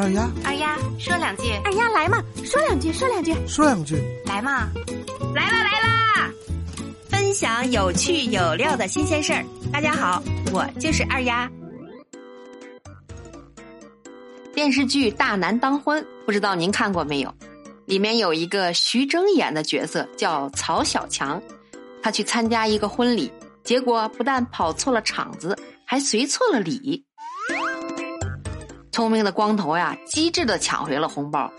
二丫，二丫说两句，二丫来嘛，说两句，说两句，说两句，来嘛，来啦来啦！分享有趣有料的新鲜事儿。大家好，我就是二丫。电视剧《大男当婚》，不知道您看过没有？里面有一个徐峥演的角色叫曹小强，他去参加一个婚礼，结果不但跑错了场子，还随错了礼。聪明的光头呀，机智的抢回了红包，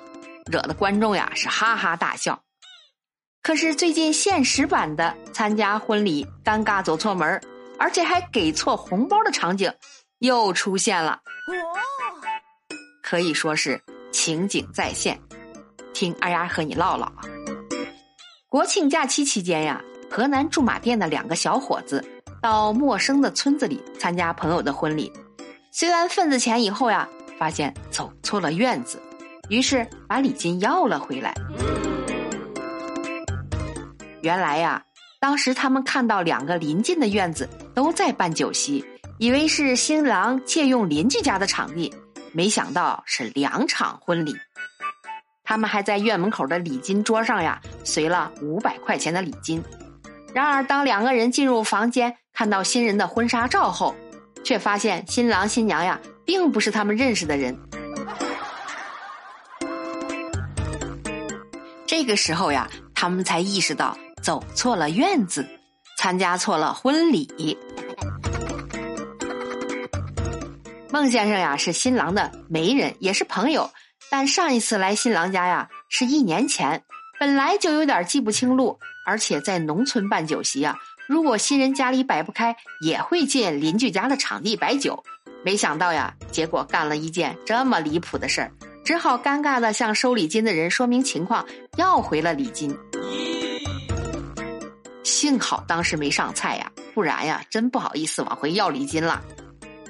惹得观众呀是哈哈大笑。可是最近现实版的参加婚礼尴尬走错门而且还给错红包的场景又出现了，可以说是情景再现。听二丫和你唠唠啊！国庆假期期间呀，河南驻马店的两个小伙子到陌生的村子里参加朋友的婚礼，随完份子钱以后呀。发现走错了院子，于是把礼金要了回来。原来呀，当时他们看到两个邻近的院子都在办酒席，以为是新郎借用邻居家的场地，没想到是两场婚礼。他们还在院门口的礼金桌上呀，随了五百块钱的礼金。然而，当两个人进入房间，看到新人的婚纱照后，却发现新郎新娘呀。并不是他们认识的人。这个时候呀，他们才意识到走错了院子，参加错了婚礼。孟先生呀，是新郎的媒人，也是朋友。但上一次来新郎家呀，是一年前，本来就有点记不清路，而且在农村办酒席啊，如果新人家里摆不开，也会借邻居家的场地摆酒。没想到呀，结果干了一件这么离谱的事儿，只好尴尬的向收礼金的人说明情况，要回了礼金。幸好当时没上菜呀，不然呀，真不好意思往回要礼金了。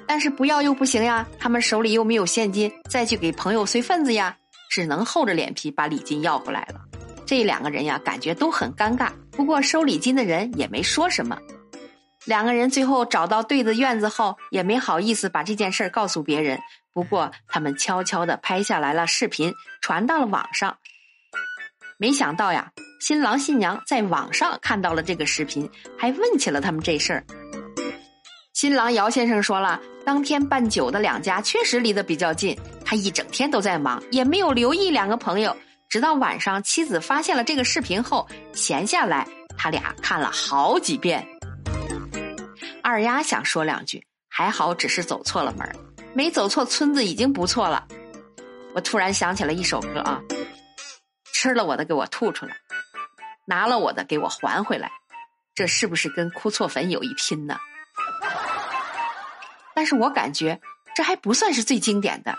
但是不要又不行呀，他们手里又没有现金，再去给朋友随份子呀，只能厚着脸皮把礼金要回来了。这两个人呀，感觉都很尴尬。不过收礼金的人也没说什么。两个人最后找到对的院子后，也没好意思把这件事告诉别人。不过，他们悄悄的拍下来了视频，传到了网上。没想到呀，新郎新娘在网上看到了这个视频，还问起了他们这事儿。新郎姚先生说了，当天办酒的两家确实离得比较近，他一整天都在忙，也没有留意两个朋友。直到晚上，妻子发现了这个视频后，闲下来，他俩看了好几遍。二丫想说两句，还好只是走错了门没走错村子已经不错了。我突然想起了一首歌啊，吃了我的给我吐出来，拿了我的给我还回来，这是不是跟哭错坟有一拼呢？但是我感觉这还不算是最经典的。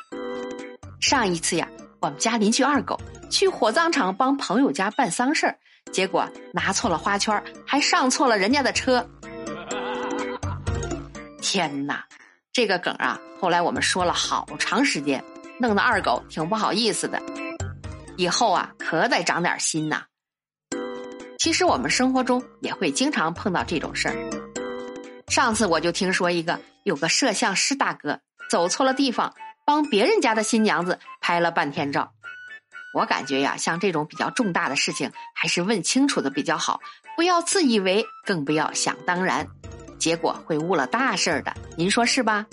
上一次呀，我们家邻居二狗去火葬场帮朋友家办丧事儿，结果拿错了花圈，还上错了人家的车。天哪，这个梗啊！后来我们说了好长时间，弄得二狗挺不好意思的。以后啊，可得长点心呐。其实我们生活中也会经常碰到这种事儿。上次我就听说一个有个摄像师大哥走错了地方，帮别人家的新娘子拍了半天照。我感觉呀，像这种比较重大的事情，还是问清楚的比较好，不要自以为，更不要想当然。结果会误了大事儿的，您说是吧？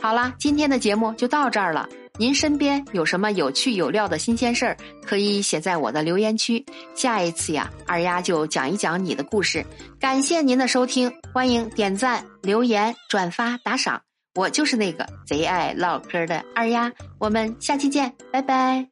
好了，今天的节目就到这儿了。您身边有什么有趣有料的新鲜事儿，可以写在我的留言区。下一次呀，二丫就讲一讲你的故事。感谢您的收听，欢迎点赞、留言、转发、打赏。我就是那个贼爱唠嗑的二丫，我们下期见，拜拜。